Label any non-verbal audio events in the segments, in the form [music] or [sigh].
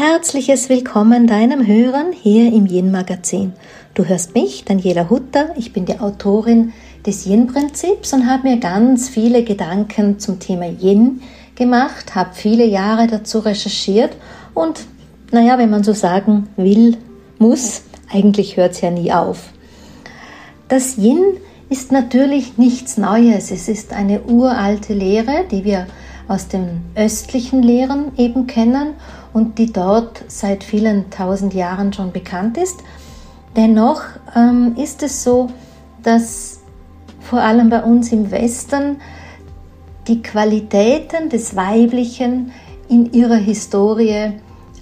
herzliches Willkommen deinem Hörern hier im Yin Magazin. Du hörst mich, Daniela Hutter, ich bin die Autorin des Yin-Prinzips und habe mir ganz viele Gedanken zum Thema Yin gemacht, habe viele Jahre dazu recherchiert und, naja, wenn man so sagen will, muss, eigentlich hört es ja nie auf. Das Yin ist natürlich nichts Neues, es ist eine uralte Lehre, die wir aus den östlichen Lehren eben kennen und die dort seit vielen tausend Jahren schon bekannt ist. Dennoch ähm, ist es so, dass vor allem bei uns im Westen die Qualitäten des Weiblichen in ihrer Historie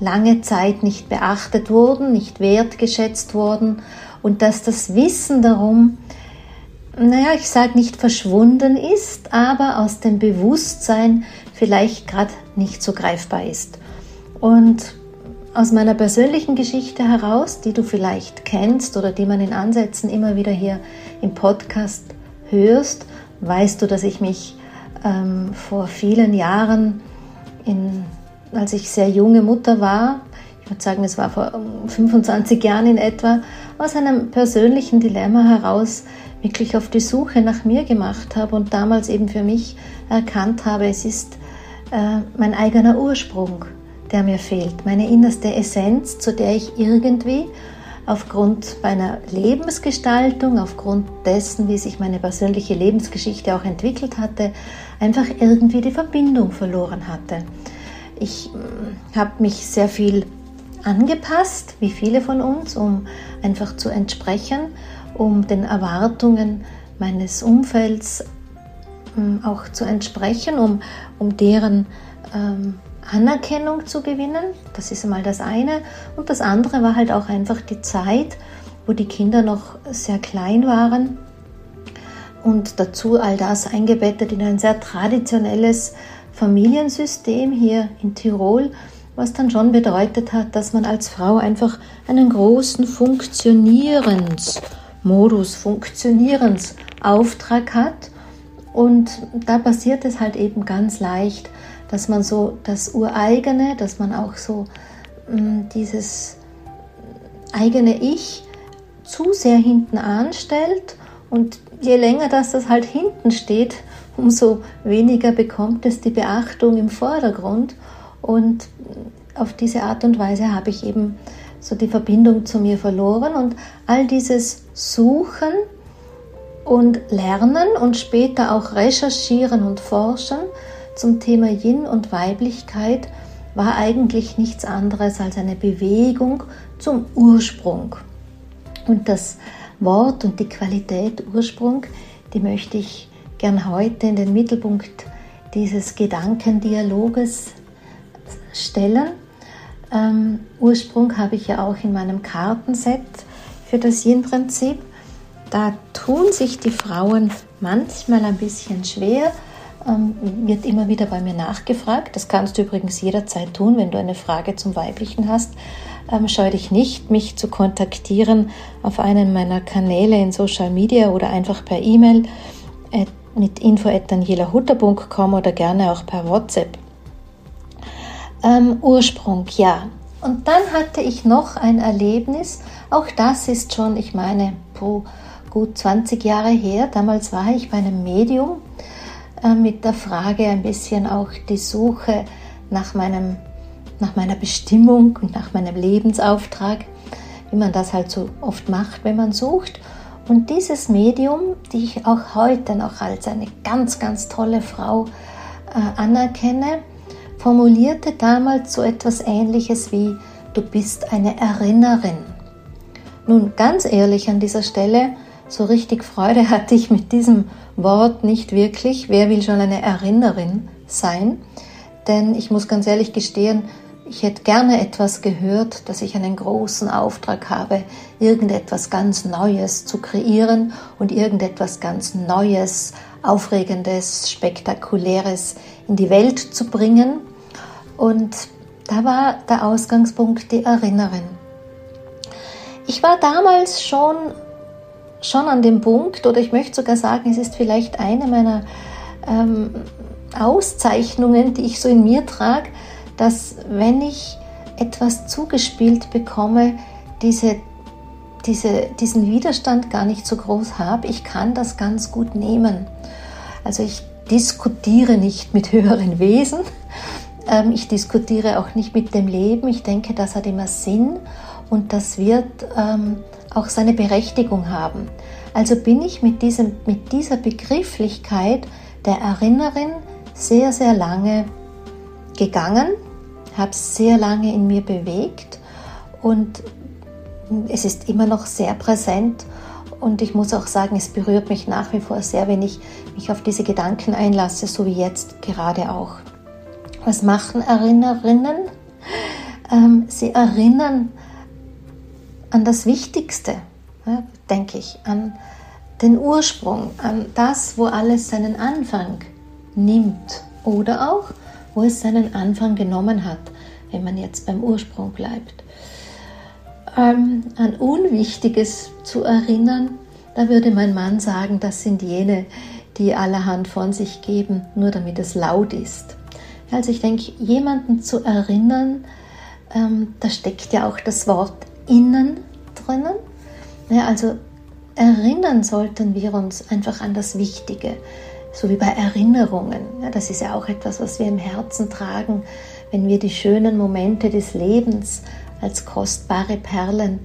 lange Zeit nicht beachtet wurden, nicht wertgeschätzt wurden und dass das Wissen darum, naja, ich sage nicht verschwunden ist, aber aus dem Bewusstsein vielleicht gerade nicht so greifbar ist. Und aus meiner persönlichen Geschichte heraus, die du vielleicht kennst oder die man in Ansätzen immer wieder hier im Podcast hörst, weißt du, dass ich mich ähm, vor vielen Jahren, in, als ich sehr junge Mutter war, ich würde sagen, es war vor 25 Jahren in etwa, aus einem persönlichen Dilemma heraus wirklich auf die Suche nach mir gemacht habe und damals eben für mich erkannt habe, es ist äh, mein eigener Ursprung, der mir fehlt, meine innerste Essenz, zu der ich irgendwie aufgrund meiner Lebensgestaltung, aufgrund dessen, wie sich meine persönliche Lebensgeschichte auch entwickelt hatte, einfach irgendwie die Verbindung verloren hatte. Ich mm, habe mich sehr viel angepasst, wie viele von uns, um einfach zu entsprechen, um den Erwartungen meines Umfelds mm, auch zu entsprechen, um, um deren ähm, Anerkennung zu gewinnen. Das ist einmal das eine. Und das andere war halt auch einfach die Zeit, wo die Kinder noch sehr klein waren und dazu all das eingebettet in ein sehr traditionelles Familiensystem hier in Tirol, was dann schon bedeutet hat, dass man als Frau einfach einen großen Funktionierensmodus, Funktionierensauftrag hat. Und da passiert es halt eben ganz leicht, dass man so das Ureigene, dass man auch so mh, mm, dieses eigene Ich zu sehr hinten anstellt. Und je länger das, das halt hinten steht, umso weniger bekommt es die Beachtung im Vordergrund. Und auf diese Art und Weise habe ich eben so die Verbindung zu mir verloren. Und all dieses Suchen und Lernen und später auch Recherchieren und Forschen zum Thema Yin und Weiblichkeit war eigentlich nichts anderes als eine Bewegung zum Ursprung. Und das Wort und die Qualität Ursprung, die möchte ich gern heute in den Mittelpunkt dieses Gedankendialoges stellen. Ähm, Ursprung habe ich ja auch in meinem Kartenset für das Yin-Prinzip. Da tun sich die Frauen manchmal ein bisschen schwer, ähm, wird immer wieder bei mir nachgefragt. Das kannst du übrigens jederzeit tun, wenn du eine Frage zum Weiblichen hast. Ähm, scheue dich nicht, mich zu kontaktieren auf einen meiner Kanäle in Social Media oder einfach per E-Mail äh, mit info.danielahutter.com oder gerne auch per WhatsApp. Ähm, Ursprung, ja. Und dann hatte ich noch ein Erlebnis, auch das ist schon, ich meine, gut 20 Jahre her. Damals war ich bei einem Medium äh, mit der Frage ein bisschen auch die Suche nach, meinem, nach meiner Bestimmung und nach meinem Lebensauftrag, wie man das halt so oft macht, wenn man sucht. Und dieses Medium, die ich auch heute noch als eine ganz, ganz tolle Frau äh, anerkenne, formulierte damals so etwas Ähnliches wie, du bist eine Erinnerin. Nun, ganz ehrlich an dieser Stelle, so richtig Freude hatte ich mit diesem Wort nicht wirklich. Wer will schon eine Erinnerin sein? Denn ich muss ganz ehrlich gestehen, ich hätte gerne etwas gehört, dass ich einen großen Auftrag habe, irgendetwas ganz Neues zu kreieren und irgendetwas ganz Neues, Aufregendes, Spektakuläres in die Welt zu bringen. Und da war der Ausgangspunkt die Erinnerin. Ich war damals schon schon an dem Punkt, oder ich möchte sogar sagen, es ist vielleicht eine meiner ähm, Auszeichnungen, die ich so in mir trage, dass wenn ich etwas zugespielt bekomme, diese, diese, diesen Widerstand gar nicht so groß habe. Ich kann das ganz gut nehmen. Also ich diskutiere nicht mit [laughs] höheren Wesen. Ähm, ich diskutiere auch nicht mit dem Leben. Ich denke, das hat immer Sinn und das wird ähm, auch seine Berechtigung haben. Also bin ich mit, diesem, mit dieser Begrifflichkeit der Erinnerin sehr, sehr lange gegangen, habe es sehr lange in mir bewegt und es ist immer noch sehr präsent und ich muss auch sagen, es berührt mich nach wie vor sehr, wenn ich mich auf diese Gedanken einlasse, so wie jetzt gerade auch. Was machen Erinnererinnen? Ähm, sie erinnern an das Wichtigste, ja, denke ich, an den Ursprung, an das, wo alles seinen Anfang nimmt oder auch, wo es seinen Anfang genommen hat, wenn man jetzt beim Ursprung bleibt. Ähm, an Unwichtiges zu erinnern, da würde mein Mann sagen, das sind jene, die allerhand von sich geben, nur damit es laut ist. Also ich denke, jemanden zu erinnern, ähm, da steckt ja auch das Wort innen drinnen. Ja, also erinnern sollten wir uns einfach an das Wichtige, so wie bei Erinnerungen. Ja, das ist ja auch etwas, was wir im Herzen tragen, wenn wir die schönen Momente des Lebens als kostbare Perlen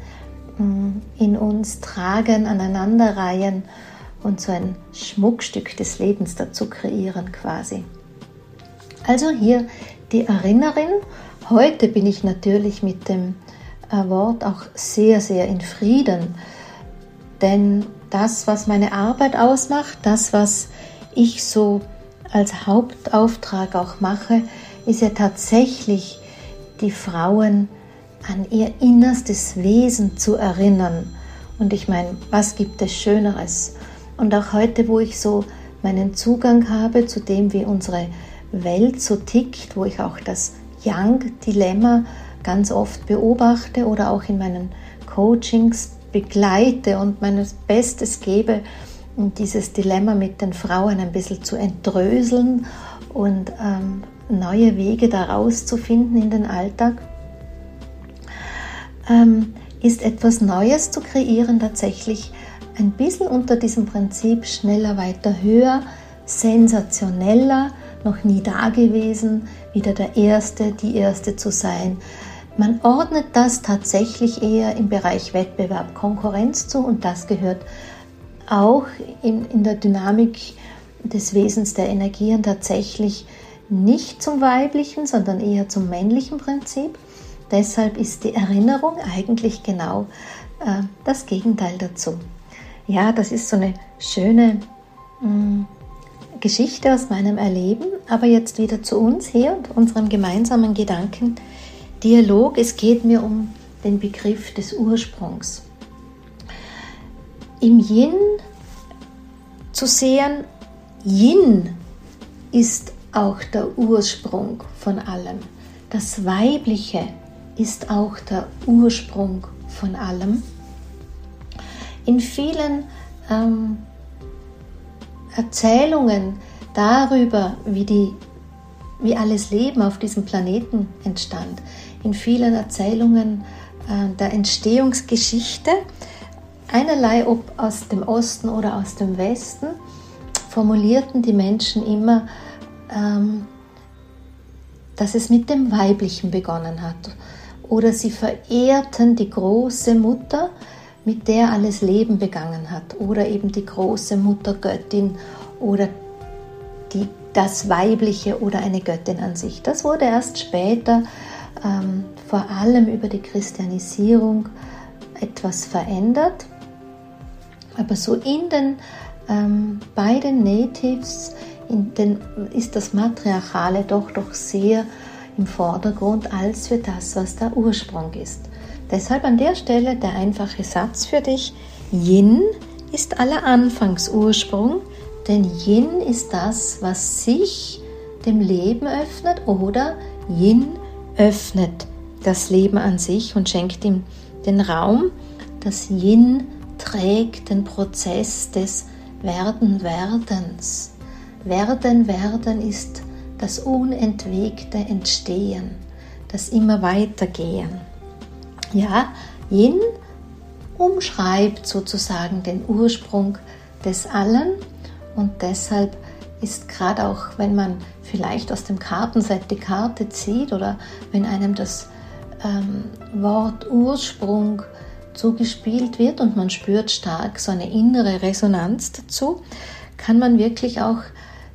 mm, in uns tragen, aneinanderreihen und so ein Schmuckstück des Lebens dazu kreieren quasi. Also hier die Erinnerin. Heute bin ich natürlich mit dem Wort auch sehr, sehr in Frieden. Denn das, was meine Arbeit ausmacht, das, was ich so als Hauptauftrag auch mache, ist ja tatsächlich die Frauen an ihr innerstes Wesen zu erinnern. Und ich meine, was gibt es Schöneres? Und auch heute, wo ich so meinen Zugang habe zu dem, wie unsere Welt so tickt, wo ich auch das Young-Dilemma ganz oft beobachte oder auch in meinen Coachings begleite und mein Bestes gebe, um dieses Dilemma mit den Frauen ein bisschen zu entröseln und ähm, neue Wege daraus zu finden in den Alltag, ähm, ist etwas Neues zu kreieren tatsächlich ein bisschen unter diesem Prinzip schneller, weiter, höher, sensationeller, noch nie dagewesen, wieder der Erste, die Erste zu sein. Man ordnet das tatsächlich eher im Bereich Wettbewerb, Konkurrenz zu und das gehört auch in, in der Dynamik des Wesens der Energien tatsächlich nicht zum weiblichen, sondern eher zum männlichen Prinzip. Deshalb ist die Erinnerung eigentlich genau äh, das Gegenteil dazu. Ja, das ist so eine schöne mh, mm, Geschichte aus meinem Erleben, aber jetzt wieder zu uns hier und unserem gemeinsamen Gedankendialog. Es geht mir um den Begriff des Ursprungs. Im Yin zu sehen, Yin ist auch der Ursprung von allem. Das Weibliche ist auch der Ursprung von allem. In vielen ähm, Erzählungen darüber, wie, die, wie alles Leben auf diesem Planeten entstand, in vielen Erzählungen äh, der Entstehungsgeschichte, einerlei ob aus dem Osten oder aus dem Westen, formulierten die Menschen immer, ähm, dass es mit dem Weiblichen begonnen hat. Oder sie verehrten die große Mutter, mit der alles Leben begangen hat, oder eben die große Muttergöttin oder die, das Weibliche oder eine Göttin an sich. Das wurde erst später, ähm, vor allem über die Christianisierung, etwas verändert. Aber so in den ähm, beiden Natives den, ist das Matriarchale doch doch sehr im Vordergrund als für das, was der Ursprung ist. Deshalb an der Stelle der einfache Satz für dich. Yin ist aller Anfangsursprung, denn Yin ist das, was sich dem Leben öffnet oder Yin öffnet das Leben an sich und schenkt ihm den Raum. Das Yin trägt den Prozess des Werden-Werdens. Werden, Werden ist das unentwegte Entstehen das immer weitergehen. Ja, Yin umschreibt sozusagen den Ursprung des Allen und deshalb ist gerade auch, wenn man vielleicht aus dem Kartenset die Karte zieht oder wenn einem das ähm, Wort Ursprung zugespielt wird und man spürt stark so eine innere Resonanz dazu, kann man wirklich auch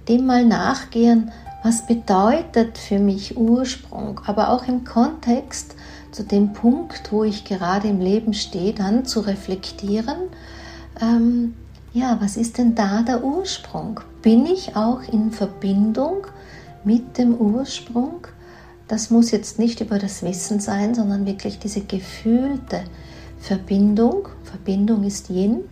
dem mal nachgehen, was bedeutet für mich Ursprung, aber auch im Kontext zu dem Punkt, wo ich gerade im Leben stehe, dann zu reflektieren, ähm, ja, was ist denn da der Ursprung? Bin ich auch in Verbindung mit dem Ursprung? Das muss jetzt nicht über das Wissen sein, sondern wirklich diese gefühlte Verbindung. Verbindung ist Yin.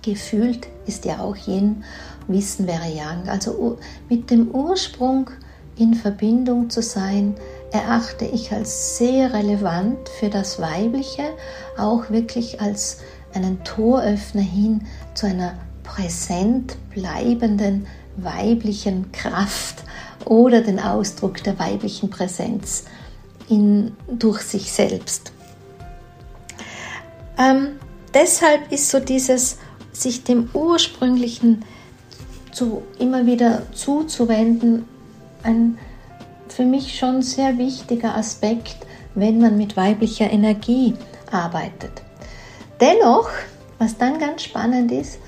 Gefühlt ist ja auch Yin. Wissen wäre Yang. Also mit dem Ursprung in Verbindung zu sein, erachte ich als sehr relevant für das Weibliche, auch wirklich als einen Toröffner hin zu einer präsent bleibenden weiblichen Kraft oder den Ausdruck der weiblichen Präsenz in, durch sich selbst. Ähm, deshalb ist so dieses sich dem ursprünglichen zu, immer wieder zuzuwenden ein für mich schon sehr wichtiger Aspekt, wenn man mit weiblicher Energie arbeitet. Dennoch, was dann ganz spannend ist,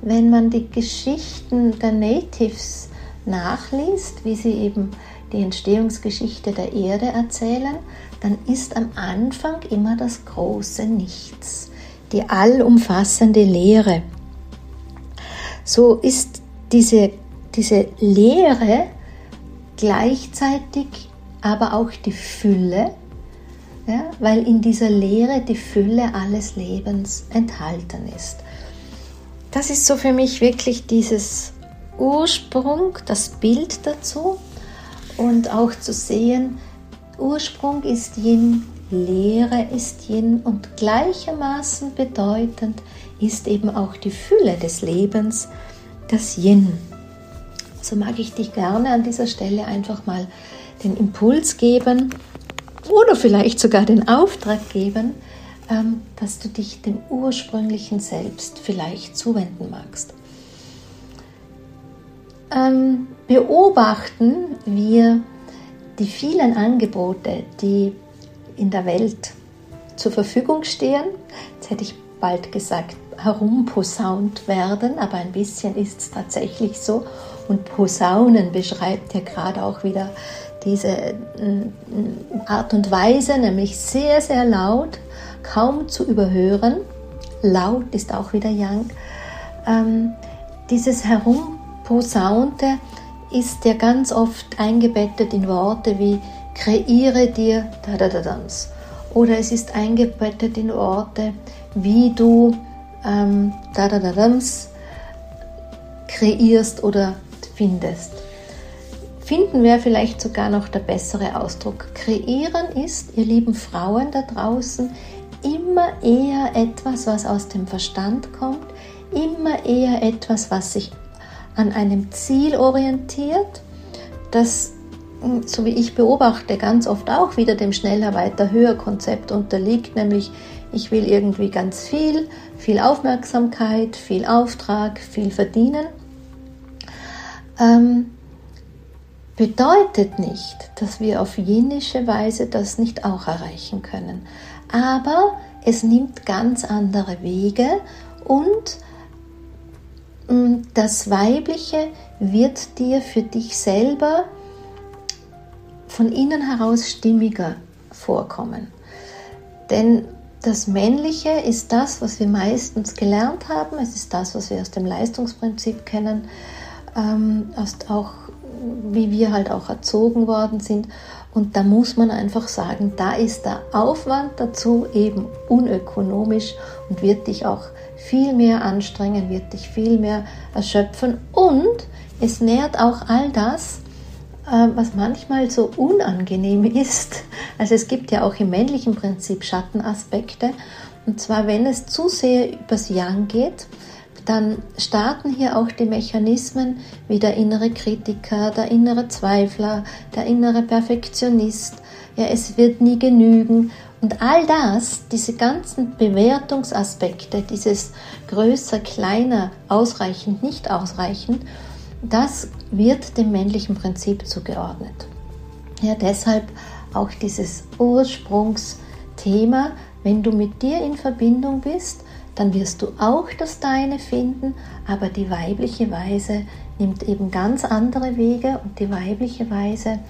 wenn man die Geschichten der Natives nachliest, wie sie eben die Entstehungsgeschichte der Erde erzählen, dann ist am Anfang immer das große Nichts, die allumfassende Leere. So ist diese, diese Leere gleichzeitig aber auch die Fülle, ja, weil in dieser Leere die Fülle alles Lebens enthalten ist. Das ist so für mich wirklich dieses Ursprung, das Bild dazu und auch zu sehen, Ursprung ist Yin, Leere ist Yin und gleichermaßen bedeutend ist eben auch die Fülle des Lebens, das Yin so mag ich dich gerne an dieser Stelle einfach mal den Impuls geben oder vielleicht sogar den Auftrag geben, ähm, dass du dich dem ursprünglichen Selbst vielleicht zuwenden magst. Ähm, beobachten wir die vielen Angebote, die in der Welt zur Verfügung stehen. Jetzt hätte ich bald gesagt, herumposaunt werden, aber ein bisschen ist es tatsächlich so. Und Posaunen beschreibt ja gerade auch wieder diese mm, Art und Weise, nämlich sehr, sehr laut, kaum zu überhören. Laut ist auch wieder Yang. Ähm, dieses Herumposaunte ist ja ganz oft eingebettet in Worte wie kreiere dir da da da dams. Oder es ist eingebettet in Worte, wie du ähm, da da da dams kreierst oder findest. Finden wäre vielleicht sogar noch der bessere Ausdruck. Kreieren ist, ihr lieben Frauen da draußen, immer eher etwas, was aus dem Verstand kommt, immer eher etwas, was sich an einem Ziel orientiert, das, hm, so wie ich beobachte, ganz oft auch wieder dem schneller, weiter, höher Konzept unterliegt, nämlich ich will irgendwie ganz viel, viel Aufmerksamkeit, viel Auftrag, viel verdienen ähm, bedeutet nicht, dass wir auf jenische Weise das nicht auch erreichen können. Aber es nimmt ganz andere Wege und mm, das Weibliche wird dir für dich selber von innen heraus stimmiger vorkommen. Denn das Männliche ist das, was wir meistens gelernt haben, es ist das, was wir aus dem Leistungsprinzip kennen ähm, auch wie wir halt auch erzogen worden sind. Und da muss man einfach sagen, da ist der Aufwand dazu eben unökonomisch und wird dich auch viel mehr anstrengen, wird dich viel mehr erschöpfen und es nährt auch all das, äh, was manchmal so unangenehm [laughs] ist. Also es gibt ja auch im männlichen Prinzip Schattenaspekte. Und zwar, wenn es zu sehr übers Yang geht, dann starten hier auch die Mechanismen wie der innere Kritiker, der innere Zweifler, der innere Perfektionist, ja, es wird nie genügen. Und all das, diese ganzen Bewertungsaspekte, dieses größer, kleiner, ausreichend, nicht ausreichend, das wird dem männlichen Prinzip zugeordnet. Ja, deshalb auch dieses Ursprungsthema, wenn du mit dir in Verbindung bist, dann wirst du auch das Deine finden, aber die weibliche Weise nimmt eben ganz andere Wege und die weibliche Weise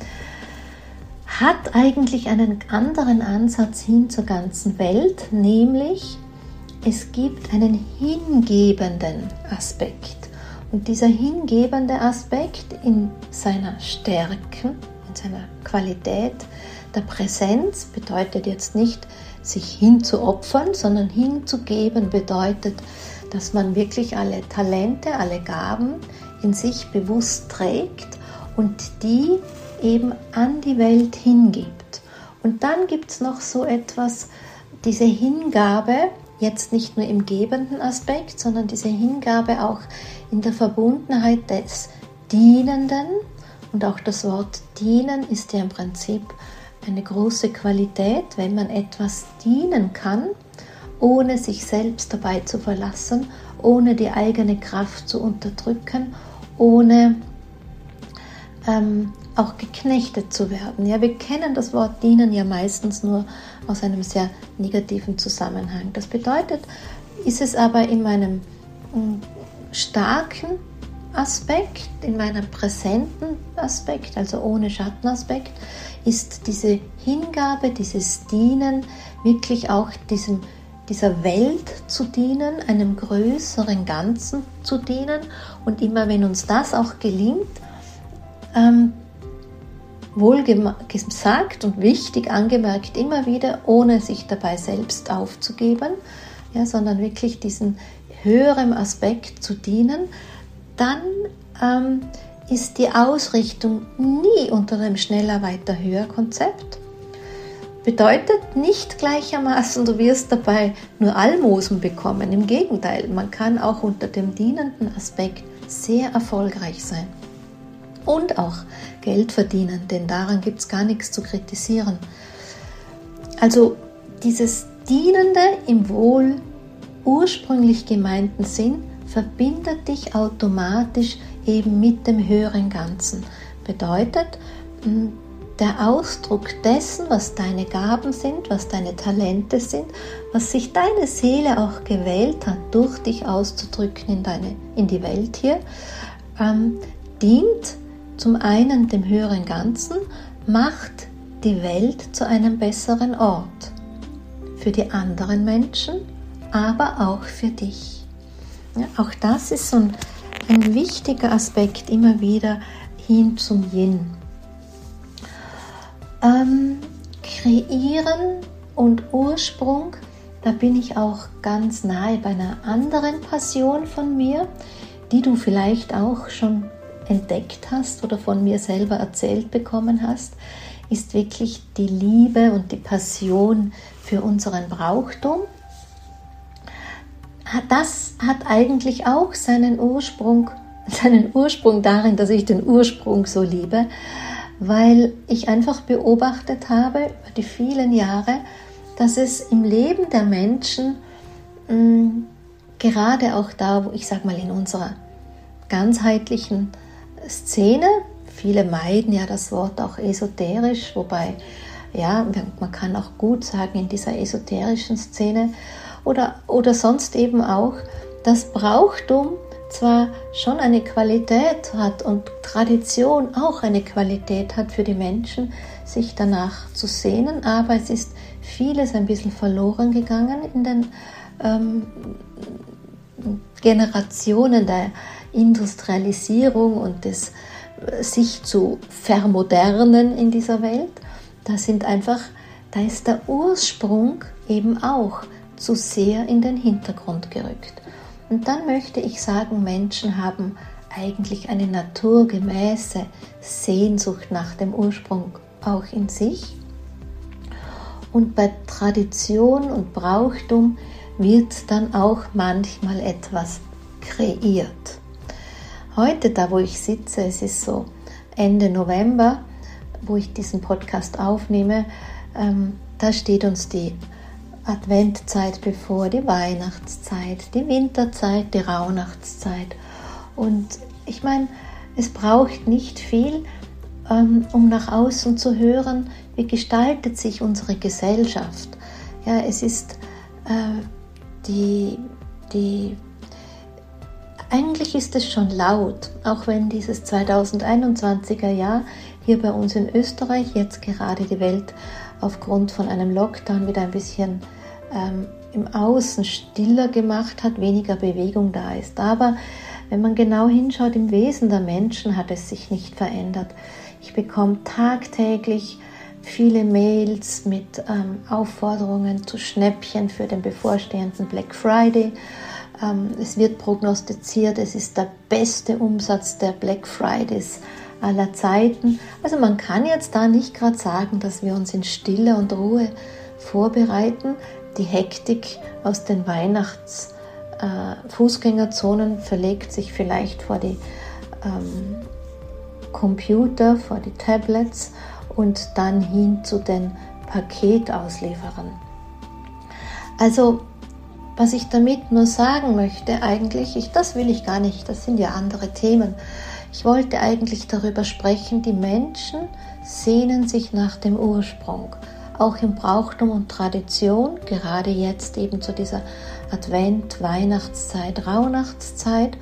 hat eigentlich einen anderen Ansatz hin zur ganzen Welt, nämlich es gibt einen hingebenden Aspekt. Und dieser hingebende Aspekt in seiner Stärke, in seiner Qualität der Präsenz bedeutet jetzt nicht, sich hinzuopfern, sondern hinzugeben bedeutet, dass man wirklich alle Talente, alle Gaben in sich bewusst trägt und die eben an die Welt hingibt. Und dann gibt es noch so etwas, diese Hingabe, jetzt nicht nur im gebenden Aspekt, sondern diese Hingabe auch in der Verbundenheit des Dienenden. Und auch das Wort dienen ist ja im Prinzip eine große Qualität, wenn man etwas dienen kann, ohne sich selbst dabei zu verlassen, ohne die eigene Kraft zu unterdrücken, ohne ähm, auch geknechtet zu werden. Ja, wir kennen das Wort dienen ja meistens nur aus einem sehr negativen Zusammenhang. Das bedeutet, ist es aber in meinem mm, starken Aspekt, in meinem präsenten Aspekt, also ohne Schattenaspekt, ist diese Hingabe, dieses Dienen wirklich auch diesem, dieser Welt zu dienen, einem größeren Ganzen zu dienen. Und immer wenn uns das auch gelingt, ähm, wohl gesagt und wichtig angemerkt, immer wieder, ohne sich dabei selbst aufzugeben, ja, sondern wirklich diesen höheren Aspekt zu dienen, dann ähm, ist die Ausrichtung nie unter dem schneller, weiter, höher Konzept. Bedeutet nicht gleichermaßen, du wirst dabei nur Almosen bekommen. Im Gegenteil, man kann auch unter dem dienenden Aspekt sehr erfolgreich sein und auch Geld verdienen, denn daran gibt es gar nichts zu kritisieren. Also dieses Dienende im wohl ursprünglich gemeinten Sinn verbindet dich automatisch eben mit dem höheren Ganzen. Bedeutet, der Ausdruck dessen, was deine Gaben sind, was deine Talente sind, was sich deine Seele auch gewählt hat, durch dich auszudrücken in, deine, in die Welt hier, ähm, dient zum einen dem höheren Ganzen, macht die Welt zu einem besseren Ort. Für die anderen Menschen, aber auch für dich. Ja, auch das ist so ein, ein wichtiger Aspekt immer wieder hin zum Yin. Ähm, kreieren und Ursprung, da bin ich auch ganz nahe bei einer anderen Passion von mir, die du vielleicht auch schon entdeckt hast oder von mir selber erzählt bekommen hast, ist wirklich die Liebe und die Passion für unseren Brauchtum. Das hat eigentlich auch seinen Ursprung, seinen Ursprung darin, dass ich den Ursprung so liebe, weil ich einfach beobachtet habe über die vielen Jahre, dass es im Leben der Menschen mh, mm, gerade auch da, wo ich sage mal in unserer ganzheitlichen Szene. Viele meiden ja das Wort auch esoterisch, wobei ja, man kann auch gut sagen in dieser esoterischen Szene oder, oder sonst eben auch, dass Brauchtum zwar schon eine Qualität hat und Tradition auch eine Qualität hat für die Menschen, sich danach zu sehnen, aber es ist vieles ein bisschen verloren gegangen in den ähm, Generationen der Industrialisierung und des äh, sich zu vermodernen in dieser Welt, da sind einfach, da ist der Ursprung eben auch zu sehr in den Hintergrund gerückt. Und dann möchte ich sagen, Menschen haben eigentlich eine naturgemäße Sehnsucht nach dem Ursprung auch in sich. Und bei Tradition und Brauchtum wird dann auch manchmal etwas kreiert. Heute, da wo ich sitze, es ist so Ende November, wo ich diesen Podcast aufnehme, ähm, da steht uns die Adventzeit bevor, die Weihnachtszeit, die Winterzeit, die Rauhnachtszeit. Und ich meine, es braucht nicht viel, ähm, um nach außen zu hören, wie gestaltet sich unsere Gesellschaft. Ja, es ist äh, die, die, eigentlich ist es schon laut, auch wenn dieses 2021er Jahr hier bei uns in Österreich jetzt gerade die Welt aufgrund von einem Lockdown wieder ein bisschen ähm, im Außen stiller gemacht hat, weniger Bewegung da ist. Aber wenn man genau hinschaut, im Wesen der Menschen hat es sich nicht verändert. Ich bekomme tagtäglich viele Mails mit ähm, Aufforderungen zu Schnäppchen für den bevorstehenden Black Friday. Ähm, es wird prognostiziert, es ist der beste Umsatz der Black Fridays aller Zeiten. Also man kann jetzt da nicht gerade sagen, dass wir uns in Stille und Ruhe vorbereiten. Die Hektik aus den Weihnachts-Fußgängerzonen äh, verlegt sich vielleicht vor die ähm, Computer, vor die Tablets und dann hin zu den Paketauslieferern. Also, was ich damit nur sagen möchte, eigentlich, ich, das will ich gar nicht, das sind ja andere Themen. Ich wollte eigentlich darüber sprechen, die Menschen sehnen sich nach dem Ursprung auch im Brauchtum und Tradition, gerade jetzt eben zu dieser Advent, Weihnachtszeit, Rauhnachtszeit.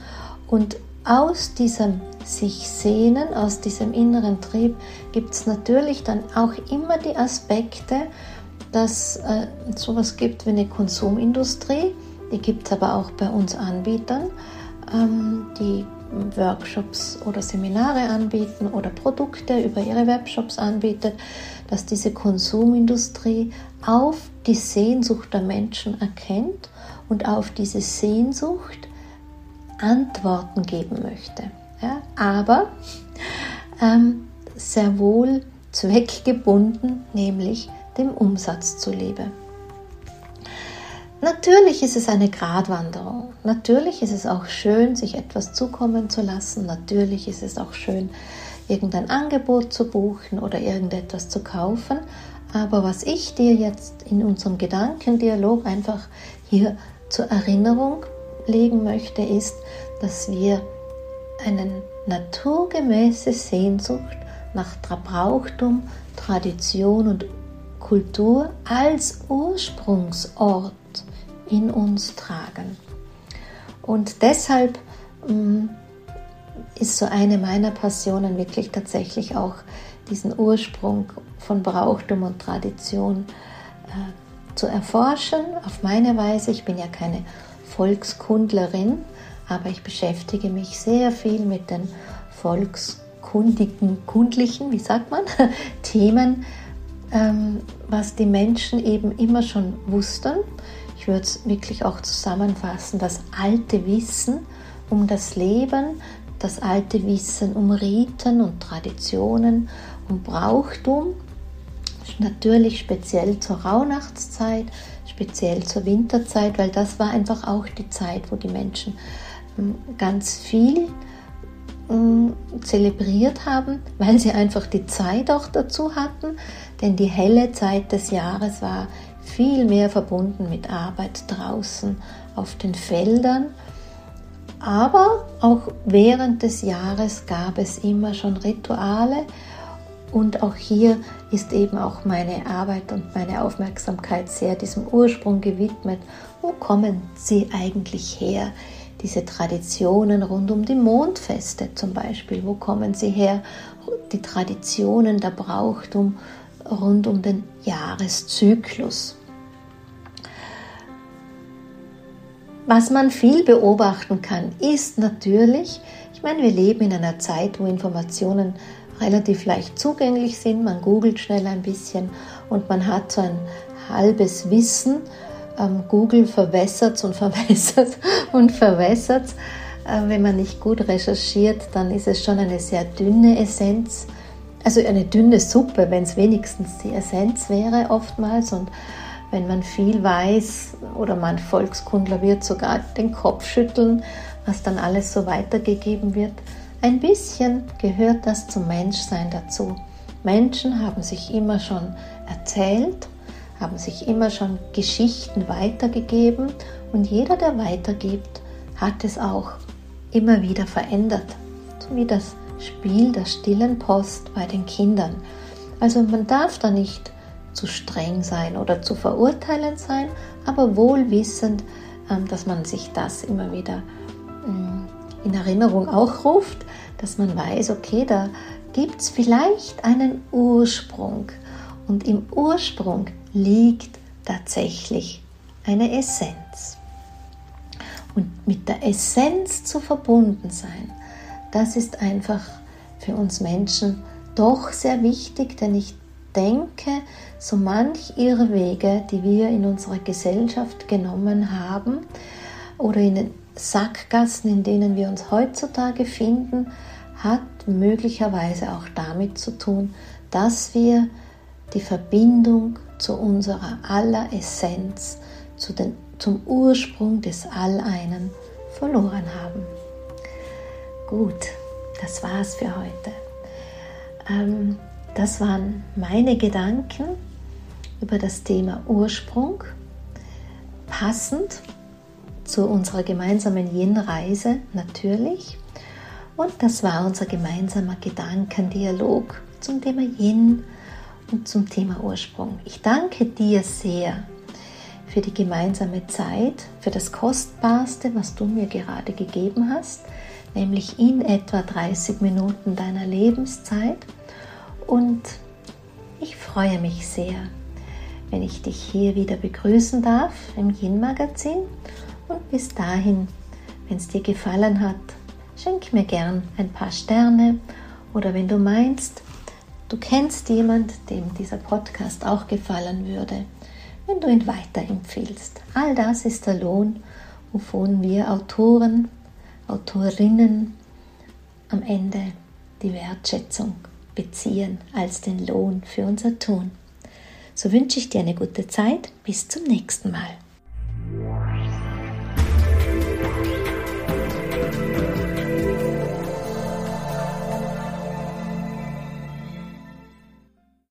Und aus diesem sich sehnen, aus diesem inneren Trieb gibt es natürlich dann auch immer die Aspekte, dass äh, sowas gibt wie eine Konsumindustrie, die gibt es aber auch bei uns Anbietern, ähm, die Workshops oder Seminare anbieten oder Produkte über ihre Webshops anbietet, dass diese Konsumindustrie auf die Sehnsucht der Menschen erkennt und auf diese Sehnsucht Antworten geben möchte. Ja, aber ähm, sehr wohl zweckgebunden, nämlich dem Umsatz zuliebe. Natürlich ist es eine Gratwanderung. Natürlich ist es auch schön, sich etwas zukommen zu lassen. Natürlich ist es auch schön, irgendein Angebot zu buchen oder irgendetwas zu kaufen. Aber was ich dir jetzt in unserem Gedankendialog einfach hier zur Erinnerung legen möchte, ist, dass wir eine naturgemäße Sehnsucht nach Brauchtum, Tradition und Kultur als Ursprungsort in uns tragen. Und deshalb mm, ist so eine meiner Passionen wirklich tatsächlich auch diesen Ursprung von Brauchtum und Tradition äh, zu erforschen, auf meine Weise. Ich bin ja keine Volkskundlerin, aber ich beschäftige mich sehr viel mit den volkskundigen, kundlichen, wie sagt man, [laughs] Themen, ähm, was die Menschen eben immer schon wussten, ich würde es wirklich auch zusammenfassen, das alte Wissen um das Leben, das alte Wissen um Riten und Traditionen, um Brauchtum, natürlich speziell zur Rauhnachtszeit, speziell zur Winterzeit, weil das war einfach auch die Zeit, wo die Menschen ähm, ganz viel ähm, zelebriert haben, weil sie einfach die Zeit auch dazu hatten, denn die helle Zeit des Jahres war viel mehr verbunden mit Arbeit draußen auf den Feldern. Aber auch während des Jahres gab es immer schon Rituale und auch hier ist eben auch meine Arbeit und meine Aufmerksamkeit sehr diesem Ursprung gewidmet. Wo kommen sie eigentlich her? Diese Traditionen rund um die Mondfeste zum Beispiel, wo kommen sie her? Die Traditionen der Brauchtum rund um den Jahreszyklus. Was man viel beobachten kann, ist natürlich, ich meine, wir leben in einer Zeit, wo Informationen relativ leicht zugänglich sind. Man googelt schnell ein bisschen und man hat so ein halbes Wissen. Ähm, Google verwässert und [laughs] verwässert und verwässert. Äh, wenn man nicht gut recherchiert, dann ist es schon eine sehr dünne Essenz. Also eine dünne Suppe, wenn es wenigstens die Essenz wäre oftmals. Und wenn man viel weiß oder man Volkskundler wird sogar den Kopf schütteln, was dann alles so weitergegeben wird. Ein bisschen gehört das zum Menschsein dazu, Menschen haben sich immer schon erzählt, haben sich immer schon Geschichten weitergegeben und jeder, der weitergibt, hat es auch immer wieder verändert. So wie das Spiel der stillen Post bei den Kindern. Also man darf da nicht zu streng sein oder zu verurteilend sein, aber wohl wissend, ähm, dass man sich das immer wieder mm, in Erinnerung auch ruft, dass man weiß, okay, da gibt es vielleicht einen Ursprung und im Ursprung liegt tatsächlich eine Essenz. Und mit der Essenz zu verbunden sein, das ist einfach für uns Menschen doch sehr wichtig, denn ich denke, so manch Irrwege, die wir in unserer Gesellschaft genommen haben oder in den Sackgassen, in denen wir uns heutzutage finden, hat möglicherweise auch damit zu tun, dass wir die Verbindung zu unserer aller Essenz, zu den, zum Ursprung des Alleinen verloren haben. Gut, das war's für heute. Ähm, das waren meine Gedanken über das Thema Ursprung, passend zu unserer gemeinsamen Yin-Reise natürlich. Und das war unser gemeinsamer Gedankendialog zum Thema Yin und zum Thema Ursprung. Ich danke dir sehr für die gemeinsame Zeit, für das Kostbarste, was du mir gerade gegeben hast, nämlich in etwa 30 Minuten deiner Lebenszeit. Und ich freue mich sehr, wenn ich dich hier wieder begrüßen darf im Yin-Magazin. Und bis dahin, wenn es dir gefallen hat, schenk mir gern ein paar Sterne oder wenn du meinst, du kennst jemand, dem dieser Podcast auch gefallen würde, wenn du ihn weiterempfiehlst. All das ist der Lohn, wovon wir Autoren, Autorinnen am Ende die Wertschätzung beziehen als den Lohn für unser Tun. So wünsche ich dir eine gute Zeit. Bis zum nächsten Mal.